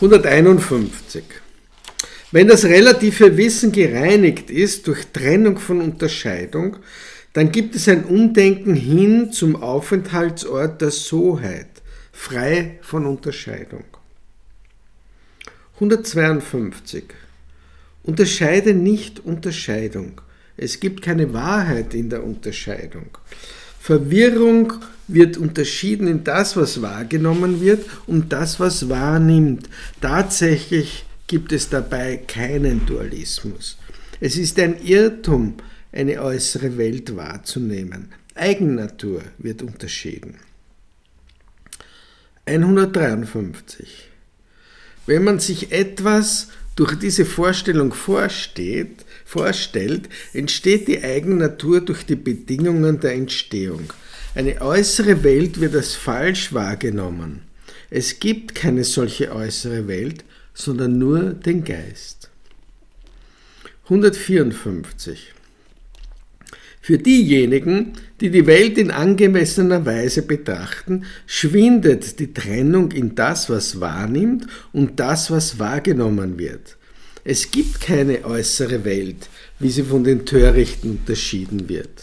151. Wenn das relative Wissen gereinigt ist durch Trennung von Unterscheidung, dann gibt es ein Umdenken hin zum Aufenthaltsort der Soheit, frei von Unterscheidung. 152. Unterscheide nicht Unterscheidung. Es gibt keine Wahrheit in der Unterscheidung. Verwirrung wird unterschieden in das, was wahrgenommen wird und das, was wahrnimmt. Tatsächlich gibt es dabei keinen Dualismus. Es ist ein Irrtum, eine äußere Welt wahrzunehmen. Eigennatur wird unterschieden. 153. Wenn man sich etwas durch diese Vorstellung vorsteht, vorstellt, entsteht die Eigennatur durch die Bedingungen der Entstehung. Eine äußere Welt wird als falsch wahrgenommen. Es gibt keine solche äußere Welt, sondern nur den Geist. 154. Für diejenigen, die die Welt in angemessener Weise betrachten, schwindet die Trennung in das, was wahrnimmt und das, was wahrgenommen wird. Es gibt keine äußere Welt, wie sie von den Törichten unterschieden wird.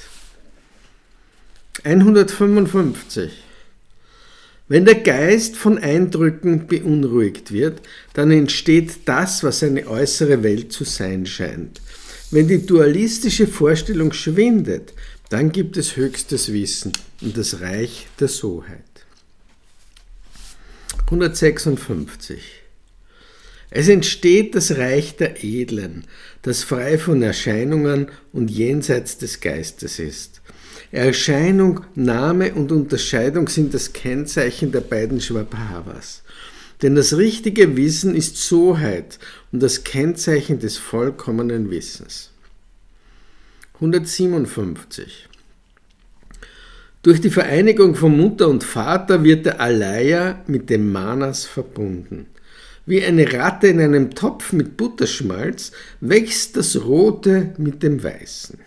155. Wenn der Geist von Eindrücken beunruhigt wird, dann entsteht das, was eine äußere Welt zu sein scheint. Wenn die dualistische Vorstellung schwindet, dann gibt es höchstes Wissen und das Reich der Soheit. 156. Es entsteht das Reich der Edlen, das frei von Erscheinungen und jenseits des Geistes ist. Erscheinung, Name und Unterscheidung sind das Kennzeichen der beiden Schwabhavas. Denn das richtige Wissen ist Soheit und das Kennzeichen des vollkommenen Wissens. 157. Durch die Vereinigung von Mutter und Vater wird der Alaya mit dem Manas verbunden. Wie eine Ratte in einem Topf mit Butterschmalz wächst das Rote mit dem Weißen.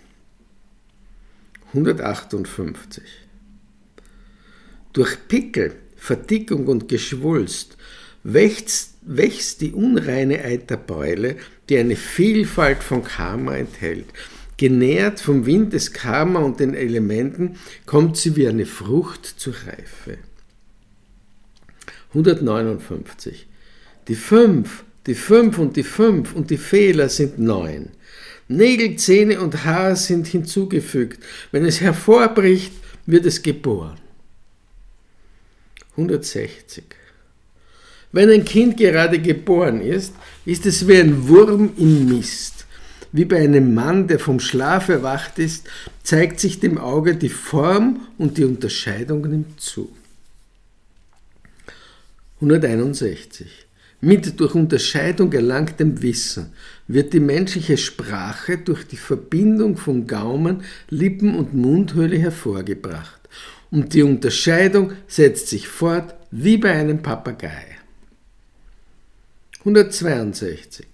158. Durch Pickel, Verdickung und Geschwulst wächst, wächst die unreine Eiterbeule, die eine Vielfalt von Karma enthält. Genährt vom Wind des Karma und den Elementen kommt sie wie eine Frucht zur Reife. 159. Die fünf, die fünf und die fünf und die Fehler sind neun. Nägel, Zähne und Haar sind hinzugefügt. Wenn es hervorbricht, wird es geboren. 160. Wenn ein Kind gerade geboren ist, ist es wie ein Wurm im Mist. Wie bei einem Mann, der vom Schlaf erwacht ist, zeigt sich dem Auge die Form und die Unterscheidung nimmt zu. 161. Mit durch Unterscheidung erlangtem Wissen wird die menschliche Sprache durch die Verbindung von Gaumen, Lippen und Mundhöhle hervorgebracht. Und die Unterscheidung setzt sich fort wie bei einem Papagei. 162.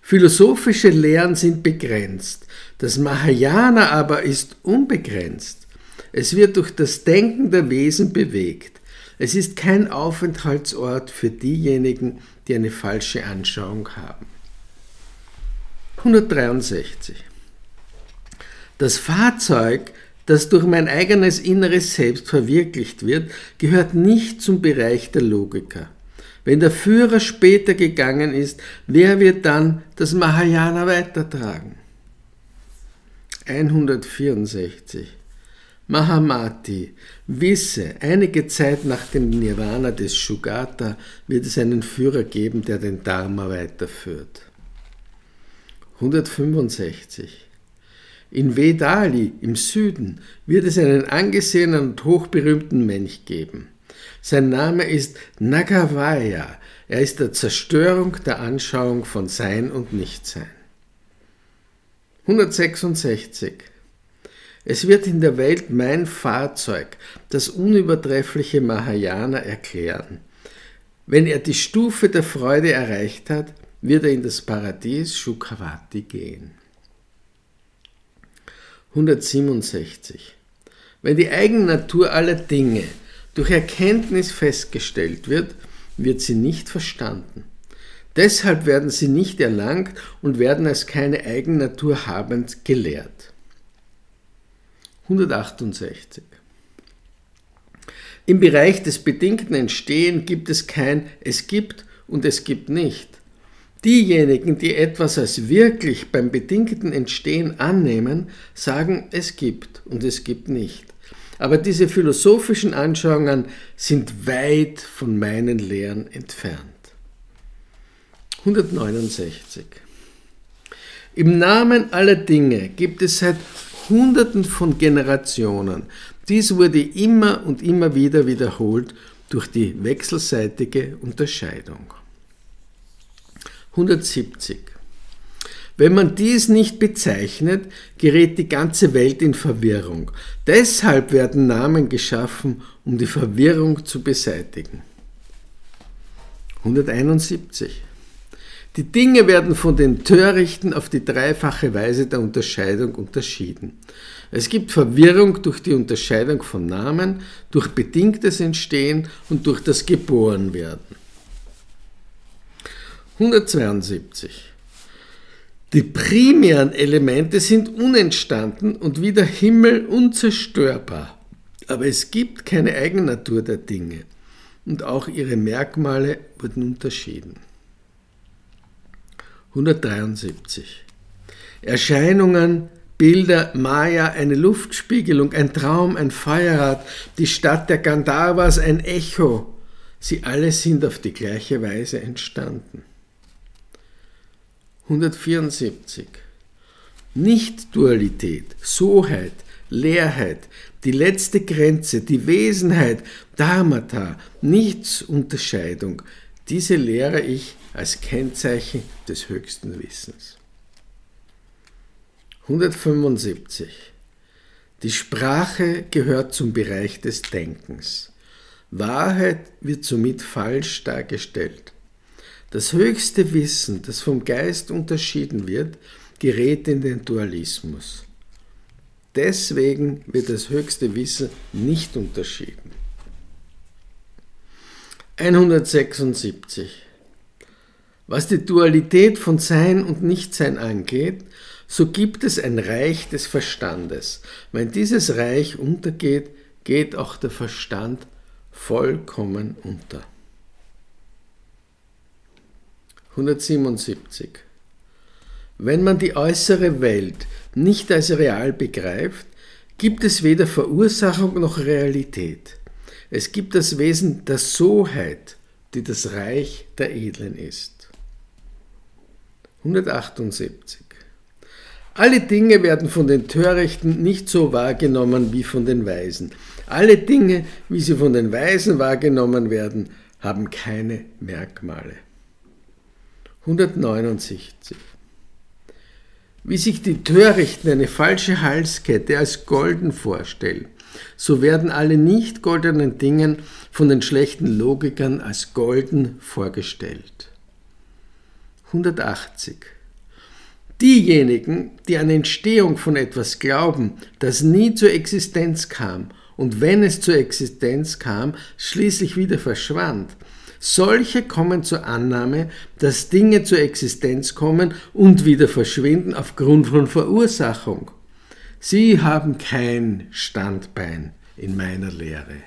Philosophische Lehren sind begrenzt, das Mahayana aber ist unbegrenzt. Es wird durch das Denken der Wesen bewegt. Es ist kein Aufenthaltsort für diejenigen, die eine falsche Anschauung haben. 163. Das Fahrzeug, das durch mein eigenes inneres Selbst verwirklicht wird, gehört nicht zum Bereich der Logiker. Wenn der Führer später gegangen ist, wer wird dann das Mahayana weitertragen? 164. Mahamati, wisse, einige Zeit nach dem Nirvana des Shugata wird es einen Führer geben, der den Dharma weiterführt. 165. In Vedali im Süden wird es einen angesehenen und hochberühmten Mönch geben. Sein Name ist Nagavaya. Er ist der Zerstörung der Anschauung von Sein und Nichtsein. 166. Es wird in der Welt mein Fahrzeug, das unübertreffliche Mahayana, erklären. Wenn er die Stufe der Freude erreicht hat, wird er in das Paradies Shukavati gehen. 167. Wenn die Eigennatur aller Dinge durch Erkenntnis festgestellt wird, wird sie nicht verstanden. Deshalb werden sie nicht erlangt und werden als keine Eigennatur habend gelehrt. 168. Im Bereich des bedingten Entstehen gibt es kein Es gibt und es gibt nicht. Diejenigen, die etwas als wirklich beim bedingten Entstehen annehmen, sagen, es gibt und es gibt nicht. Aber diese philosophischen Anschauungen sind weit von meinen Lehren entfernt. 169. Im Namen aller Dinge gibt es seit Hunderten von Generationen. Dies wurde immer und immer wieder wiederholt durch die wechselseitige Unterscheidung. 170. Wenn man dies nicht bezeichnet, gerät die ganze Welt in Verwirrung. Deshalb werden Namen geschaffen, um die Verwirrung zu beseitigen. 171. Die Dinge werden von den Törichten auf die dreifache Weise der Unterscheidung unterschieden. Es gibt Verwirrung durch die Unterscheidung von Namen, durch bedingtes Entstehen und durch das Geborenwerden. 172. Die primären Elemente sind unentstanden und wie der Himmel unzerstörbar. Aber es gibt keine Eigennatur der Dinge und auch ihre Merkmale wurden unterschieden. 173. Erscheinungen, Bilder, Maya, eine Luftspiegelung, ein Traum, ein Feuerrad, die Stadt der Gandharvas, ein Echo, sie alle sind auf die gleiche Weise entstanden. 174. Nicht-Dualität, Soheit, Leerheit, die letzte Grenze, die Wesenheit, Dharmata, Nichtsunterscheidung, diese lehre ich als Kennzeichen des höchsten Wissens. 175. Die Sprache gehört zum Bereich des Denkens. Wahrheit wird somit falsch dargestellt. Das höchste Wissen, das vom Geist unterschieden wird, gerät in den Dualismus. Deswegen wird das höchste Wissen nicht unterschieden. 176. Was die Dualität von Sein und Nichtsein angeht, so gibt es ein Reich des Verstandes. Wenn dieses Reich untergeht, geht auch der Verstand vollkommen unter. 177. Wenn man die äußere Welt nicht als real begreift, gibt es weder Verursachung noch Realität. Es gibt das Wesen der Soheit, die das Reich der Edlen ist. 178. Alle Dinge werden von den Törichten nicht so wahrgenommen wie von den Weisen. Alle Dinge, wie sie von den Weisen wahrgenommen werden, haben keine Merkmale. 169. Wie sich die Törichten eine falsche Halskette als golden vorstellen, so werden alle nicht goldenen Dingen von den schlechten Logikern als golden vorgestellt. 180. Diejenigen, die an Entstehung von etwas glauben, das nie zur Existenz kam und wenn es zur Existenz kam, schließlich wieder verschwand, solche kommen zur Annahme, dass Dinge zur Existenz kommen und wieder verschwinden aufgrund von Verursachung. Sie haben kein Standbein in meiner Lehre.